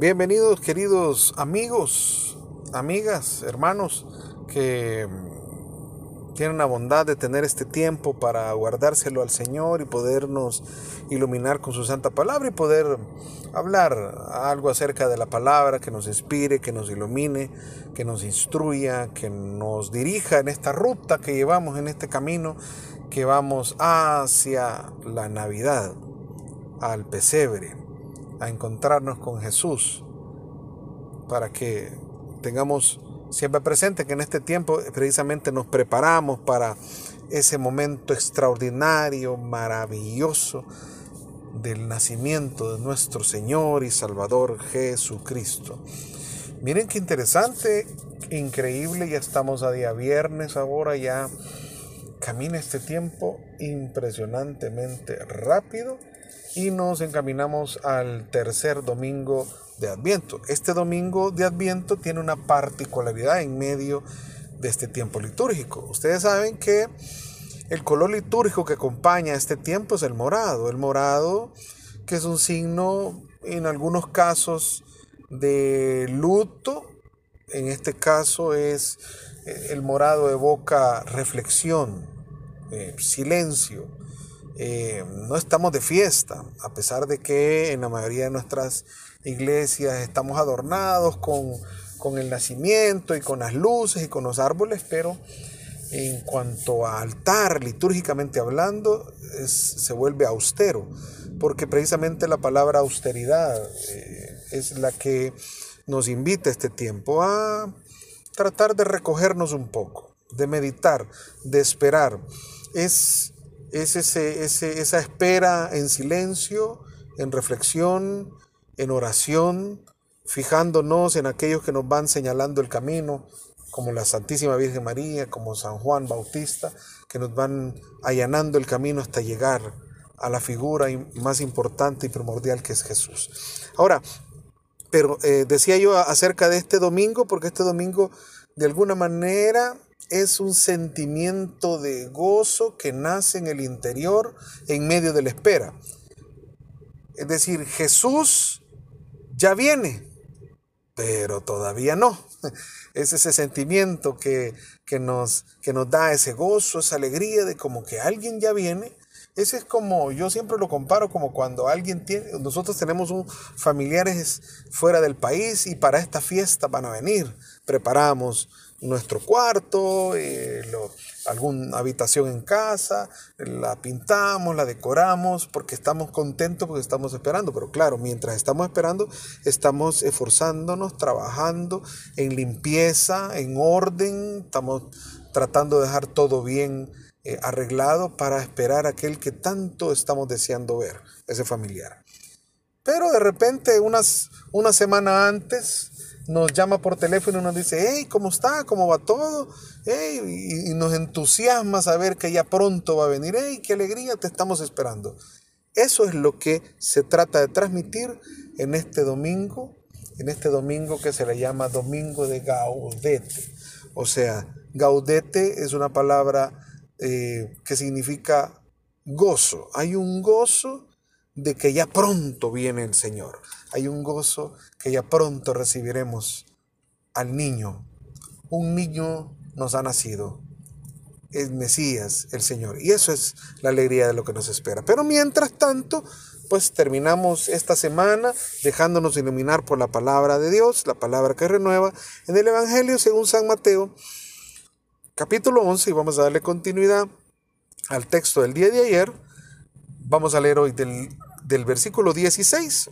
Bienvenidos queridos amigos, amigas, hermanos que tienen la bondad de tener este tiempo para guardárselo al Señor y podernos iluminar con su santa palabra y poder hablar algo acerca de la palabra que nos inspire, que nos ilumine, que nos instruya, que nos dirija en esta ruta que llevamos, en este camino que vamos hacia la Navidad, al pesebre a encontrarnos con Jesús, para que tengamos siempre presente que en este tiempo precisamente nos preparamos para ese momento extraordinario, maravilloso del nacimiento de nuestro Señor y Salvador Jesucristo. Miren qué interesante, increíble, ya estamos a día viernes ahora, ya camina este tiempo impresionantemente rápido y nos encaminamos al tercer domingo de Adviento. Este domingo de Adviento tiene una particularidad en medio de este tiempo litúrgico. Ustedes saben que el color litúrgico que acompaña este tiempo es el morado. El morado que es un signo en algunos casos de luto. En este caso es el morado evoca reflexión, eh, silencio, eh, no estamos de fiesta, a pesar de que en la mayoría de nuestras iglesias estamos adornados con, el nacimiento y con las luces y con los árboles, pero en cuanto a altar, litúrgicamente hablando, se vuelve austero, porque precisamente la palabra austeridad eh, es la que nos invita este tiempo a tratar de recogernos un poco, de meditar, de esperar. Es es ese, esa espera en silencio, en reflexión, en oración, fijándonos en aquellos que nos van señalando el camino, como la Santísima Virgen María, como San Juan Bautista, que nos van allanando el camino hasta llegar a la figura más importante y primordial que es Jesús. Ahora, pero eh, decía yo acerca de este domingo, porque este domingo de alguna manera es un sentimiento de gozo que nace en el interior en medio de la espera. Es decir, Jesús ya viene, pero todavía no. Es ese sentimiento que, nos, que nos da ese gozo, esa alegría de como que alguien ya viene. Ese es como, yo siempre lo comparo como cuando alguien tiene, nosotros tenemos un, familiares fuera del país y para esta fiesta van a venir. Preparamos nuestro cuarto, eh, alguna habitación en casa, la pintamos, la decoramos, porque estamos contentos, porque estamos esperando. Pero claro, mientras estamos esperando, estamos esforzándonos, trabajando en limpieza, en orden, estamos tratando de dejar todo bien eh, arreglado para esperar aquel que tanto estamos deseando ver, ese familiar. Pero de repente, unas, una semana antes, nos llama por teléfono y nos dice, hey, ¿cómo está? ¿Cómo va todo? y, nos entusiasma saber que ya pronto va a venir. Hey, qué alegría, te estamos esperando. Eso es lo que se trata de transmitir en este domingo, en este domingo que se le llama Domingo de Gaudete. O sea, Gaudete es una palabra eh, que significa gozo. Hay un gozo de que ya pronto viene el Señor. Hay un gozo que ya pronto recibiremos al niño. Un niño nos ha nacido. El Mesías, el Señor. Y eso es la alegría de lo que nos espera. Pero mientras tanto, pues terminamos esta semana dejándonos iluminar por la palabra de Dios, la palabra que renueva en el Evangelio según San Mateo, capítulo 11, y vamos a darle continuidad al texto del día de ayer. Vamos a leer hoy del, versículo 16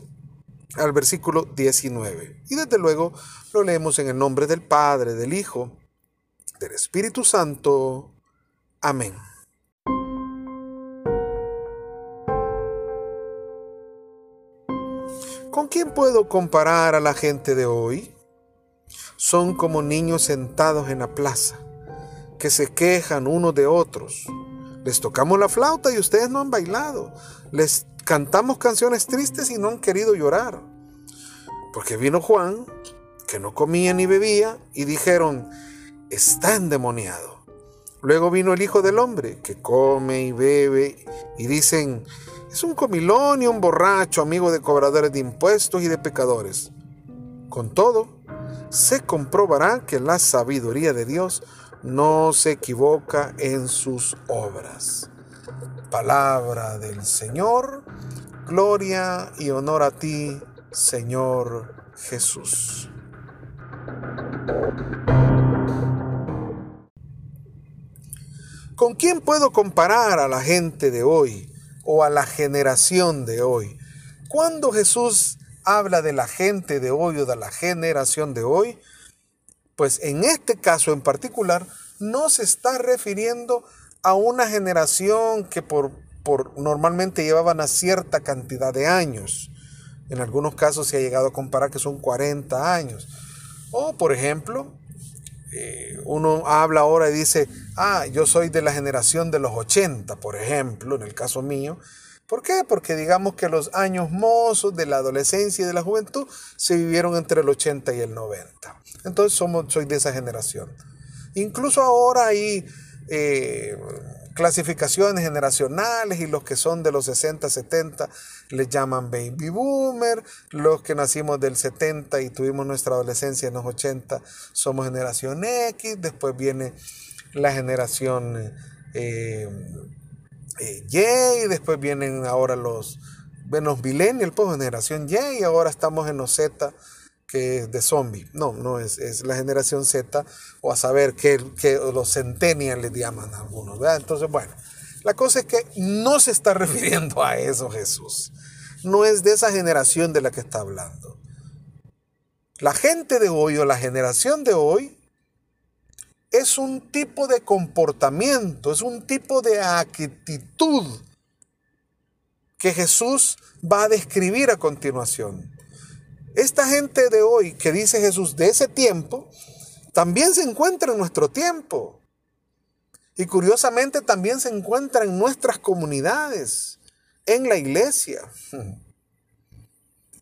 al versículo 19. Y desde luego lo leemos en el nombre del Padre, del Hijo, del Espíritu Santo. Amén. ¿Con quién puedo comparar a la gente de hoy? Son como niños sentados en la plaza, que se quejan unos de otros. Les tocamos la flauta y ustedes no han bailado. Les cantamos canciones tristes y no han querido llorar. Porque vino Juan, que no comía ni bebía, y dijeron, está endemoniado. Luego vino el Hijo del Hombre, que come y bebe, y dicen, es un comilón y un borracho, amigo de cobradores de impuestos y de pecadores. Con todo, se comprobará que la sabiduría de Dios no se equivoca en sus obras. Palabra del Señor, gloria y honor a ti, Señor Jesús. ¿Con quién puedo comparar a la gente de hoy o a la generación de hoy? Cuando Jesús habla de la gente de hoy o de la generación de hoy, pues en este caso en particular no se está refiriendo a una generación que por, por normalmente llevaban a cierta cantidad de años. En algunos casos se ha llegado a comparar que son 40 años. O por ejemplo, eh, uno habla ahora y dice, ah, yo soy de la generación de los 80, por ejemplo, en el caso mío. ¿Por qué? Porque digamos que los años mozos de la adolescencia y de la juventud se vivieron entre el 80 y el 90. Entonces somos, soy de esa generación. Incluso ahora hay eh, clasificaciones generacionales y los que son de los 60, 70 les llaman baby boomer, los que nacimos del 70 y tuvimos nuestra adolescencia en los 80 somos generación X, después viene la generación eh, eh, Y, después vienen ahora los, los millennials, pues generación Y, y ahora estamos en los Z que es de zombie. No, no es, es la generación Z, o a saber que, los centennials le llaman a algunos, ¿verdad? Entonces, bueno, la cosa es que no se está refiriendo a eso Jesús. No es de esa generación de la que está hablando. La gente de hoy o la generación de hoy es un tipo de comportamiento, es un tipo de actitud que Jesús va a describir a continuación. Esta gente de hoy que dice Jesús de ese tiempo, también se encuentra en nuestro tiempo. Y curiosamente también se encuentra en nuestras comunidades, en la iglesia.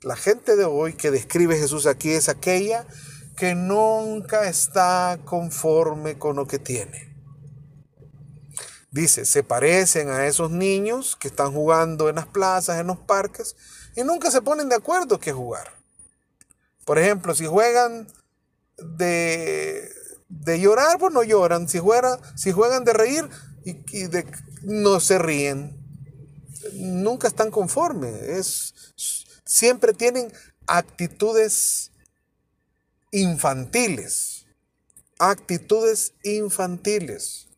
La gente de hoy que describe Jesús aquí es aquella que nunca está conforme con lo que tiene. Dice, se parecen a esos niños que están jugando en las plazas, en los parques, y nunca se ponen de acuerdo qué jugar. Por ejemplo, si juegan de, llorar, pues no lloran. Si, si juegan de reír, y, de, no se ríen. Nunca están conformes. Es, siempre tienen actitudes infantiles. Actitudes infantiles.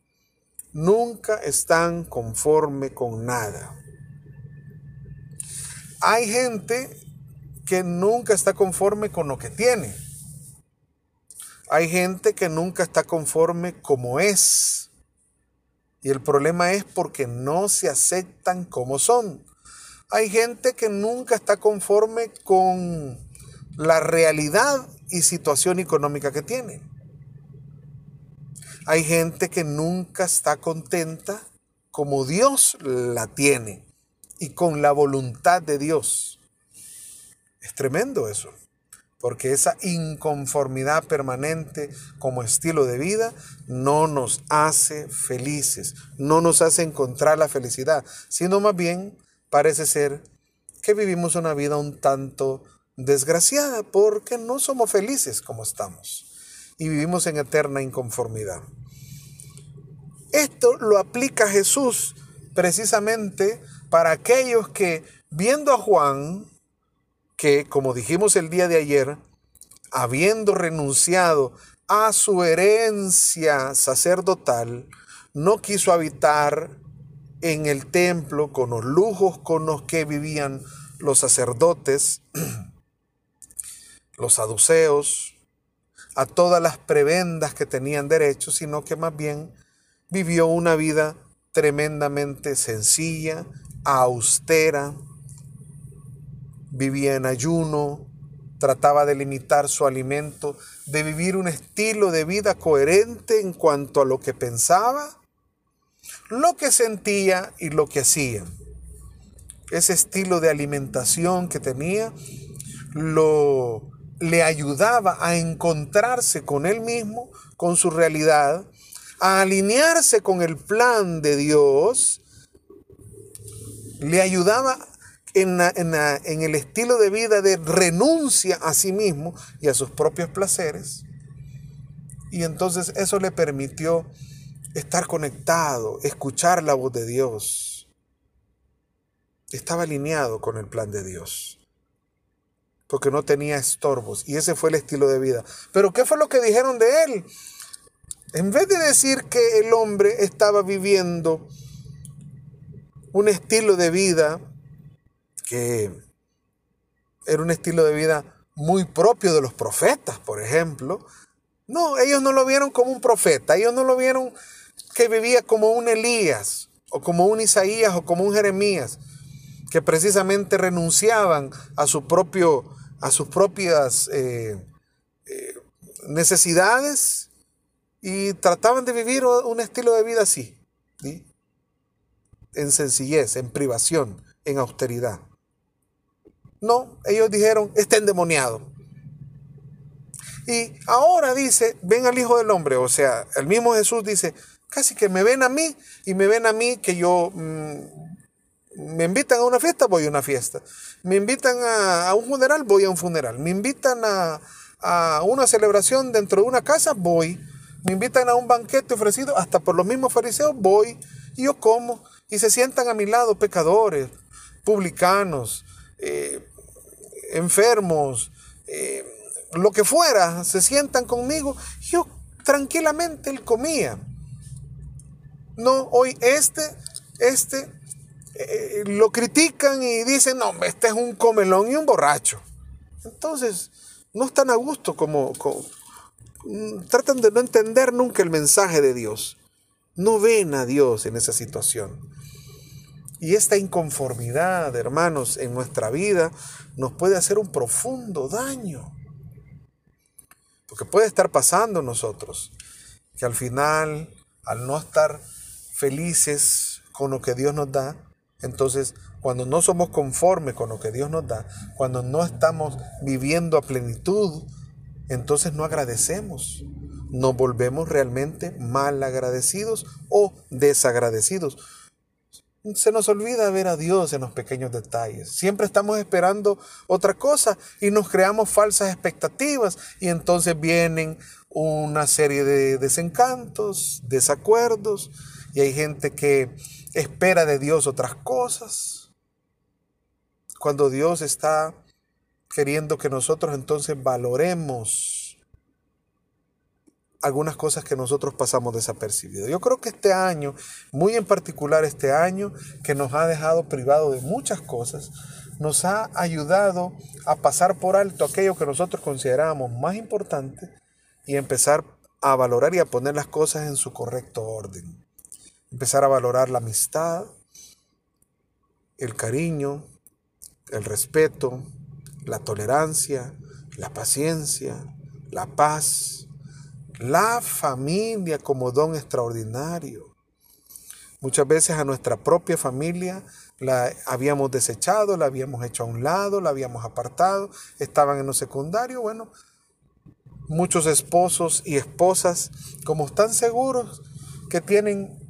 Nunca están conforme con nada. Hay gente que nunca está conforme con lo que tiene. Hay gente que nunca está conforme como es. Y el problema es porque no se aceptan como son. Hay gente que nunca está conforme con la realidad y situación económica que tiene. Hay gente que nunca está contenta como Dios la tiene y con la voluntad de Dios. Es tremendo eso, porque esa inconformidad permanente como estilo de vida no nos hace felices, no nos hace encontrar la felicidad, sino más bien parece ser que vivimos una vida un tanto desgraciada porque no somos felices como estamos y vivimos en eterna inconformidad. Esto lo aplica Jesús precisamente para aquellos que viendo a Juan que, como dijimos el día de ayer, habiendo renunciado a su herencia sacerdotal, no quiso habitar en el templo con los lujos con los que vivían los sacerdotes, los saduceos, a todas las prebendas que tenían derecho, sino que más bien vivió una vida tremendamente sencilla, austera, vivía en ayuno, trataba de limitar su alimento, de vivir un estilo de vida coherente en cuanto a lo que pensaba, lo que sentía y lo que hacía. Ese estilo de alimentación que tenía lo le ayudaba a encontrarse con él mismo, con su realidad, a alinearse con el plan de Dios, le ayudaba en, el estilo de vida de renuncia a sí mismo y a sus propios placeres. Y entonces eso le permitió estar conectado, escuchar la voz de Dios. Estaba alineado con el plan de Dios. Porque no tenía estorbos. Y ese fue el estilo de vida. Pero ¿qué fue lo que dijeron de él? En vez de decir que el hombre estaba viviendo un estilo de vida que era un estilo de vida muy propio de los profetas, por ejemplo. No, ellos no lo vieron como un profeta, ellos no lo vieron que vivía como un Elías, o como un Isaías, o como un Jeremías, que precisamente renunciaban a, su propio, a sus propias eh, eh, necesidades y trataban de vivir un estilo de vida así, en sencillez, en privación, en austeridad. No, ellos dijeron, está endemoniado. Y ahora dice, ven al Hijo del Hombre, o sea, el mismo Jesús dice, casi que me ven a mí y me ven a mí que yo mm, me invitan a una fiesta, voy a una fiesta. Me invitan a, un funeral, voy a un funeral. Me invitan a, a, una celebración dentro de una casa, voy. Me invitan a un banquete ofrecido, hasta por los mismos fariseos, voy. Y yo como. Y se sientan a mi lado pecadores, publicanos, eh, enfermos, eh, lo que fuera, se sientan conmigo. Yo tranquilamente él comía. No, hoy este, este, eh, lo critican y dicen, no, este es un comelón y un borracho. Entonces, no están a gusto como, mm, tratan de no entender nunca el mensaje de Dios. No ven a Dios en esa situación. Y esta inconformidad, hermanos, en nuestra vida nos puede hacer un profundo daño. Porque puede estar pasando nosotros que al final, al no estar felices con lo que Dios nos da, entonces cuando no somos conformes con lo que Dios nos da, cuando no estamos viviendo a plenitud, entonces no agradecemos. Nos volvemos realmente mal agradecidos o desagradecidos se nos olvida ver a Dios en los pequeños detalles. Siempre estamos esperando otra cosa y nos creamos falsas expectativas y entonces vienen una serie de desencantos, desacuerdos y hay gente que espera de Dios otras cosas. Cuando Dios está queriendo que nosotros entonces valoremos algunas cosas que nosotros pasamos desapercibidos. Yo creo que este año, muy en particular este año, que nos ha dejado privado de muchas cosas, nos ha ayudado a pasar por alto aquello que nosotros considerábamos más importante y empezar a valorar y a poner las cosas en su correcto orden. Empezar a valorar la amistad, el cariño, el respeto, la tolerancia, la paciencia, la paz, la familia como don extraordinario. Muchas veces a nuestra propia familia la habíamos desechado, la habíamos hecho a un lado, la habíamos apartado, estaban en lo secundario. Bueno, muchos esposos y esposas, como están seguros que tienen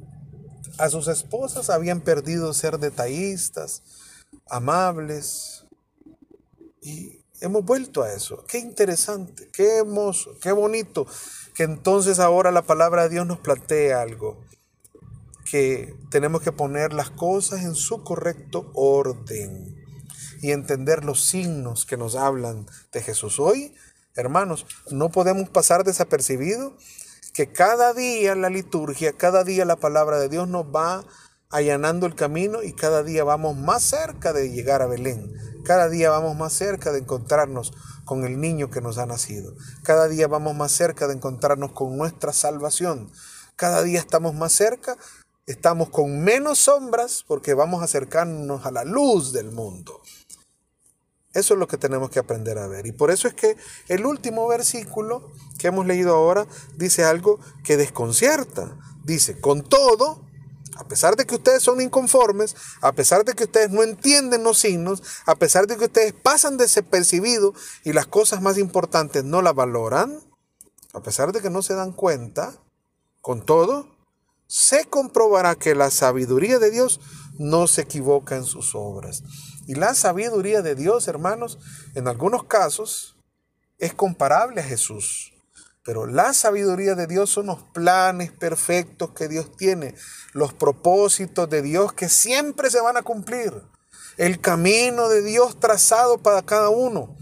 a sus esposas, habían perdido ser detallistas, amables. Y hemos vuelto a eso. Qué interesante, qué hermoso, qué bonito que entonces ahora la palabra de Dios nos plantea algo, que tenemos que poner las cosas en su correcto orden y entender los signos que nos hablan de Jesús. Hoy, hermanos, no podemos pasar desapercibido que cada día la liturgia, cada día la palabra de Dios nos va allanando el camino y cada día vamos más cerca de llegar a Belén. Cada día vamos más cerca de encontrarnos con el niño que nos ha nacido. Cada día vamos más cerca de encontrarnos con nuestra salvación. Cada día estamos más cerca, estamos con menos sombras porque vamos a acercarnos a la luz del mundo. Eso es lo que tenemos que aprender a ver. Y por eso es que el último versículo que hemos leído ahora dice algo que desconcierta. Dice, con todo, a pesar de que ustedes son inconformes, a pesar de que ustedes no entienden los signos, a pesar de que ustedes pasan desapercibidos y las cosas más importantes no las valoran, a pesar de que no se dan cuenta, con todo, se comprobará que la sabiduría de Dios no se equivoca en sus obras. Y la sabiduría de Dios, hermanos, en algunos casos es comparable a Jesús. Pero la sabiduría de Dios son los planes perfectos que Dios tiene, los propósitos de Dios que siempre se van a cumplir, el camino de Dios trazado para cada uno,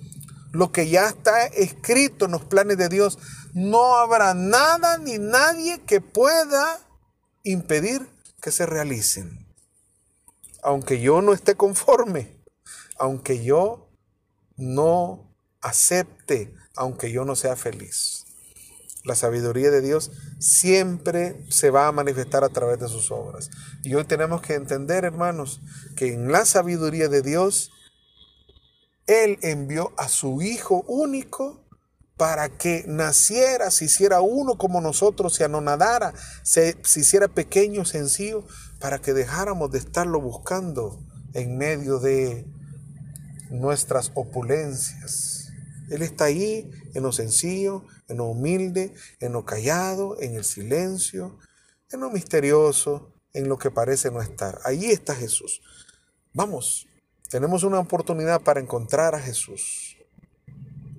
lo que ya está escrito en los planes de Dios. No habrá nada ni nadie que pueda impedir que se realicen. Aunque yo no esté conforme, aunque yo no acepte, aunque yo no sea feliz. La sabiduría de Dios siempre se va a manifestar a través de sus obras. Y hoy tenemos que entender, hermanos, que en la sabiduría de Dios, Él envió a su Hijo único para que naciera, se hiciera uno como nosotros, se anonadara, se, se hiciera pequeño, sencillo, para que dejáramos de estarlo buscando en medio de nuestras opulencias. Él está ahí en lo sencillo, en lo humilde, en lo callado, en el silencio, en lo misterioso, en lo que parece no estar. Allí está Jesús. Vamos, tenemos una oportunidad para encontrar a Jesús.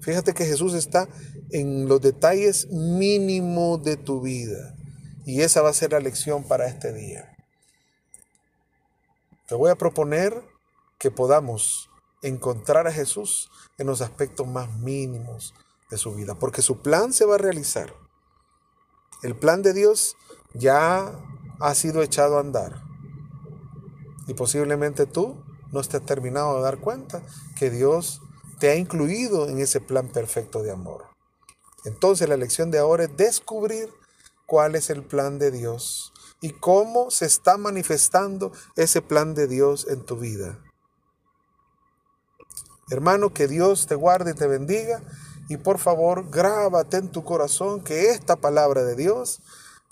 Fíjate que Jesús está en los detalles mínimos de tu vida. Y esa va a ser la lección para este día. Te voy a proponer que podamos encontrar a Jesús en los aspectos más mínimos de su vida, porque su plan se va a realizar. El plan de Dios ya ha sido echado a andar. Y posiblemente tú no estés terminado de dar cuenta que Dios te ha incluido en ese plan perfecto de amor. Entonces la lección de ahora es descubrir cuál es el plan de Dios y cómo se está manifestando ese plan de Dios en tu vida. Hermano, que Dios te guarde y te bendiga. Y por favor, grábate en tu corazón que esta palabra de Dios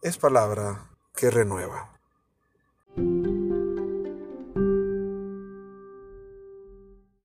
es palabra que renueva.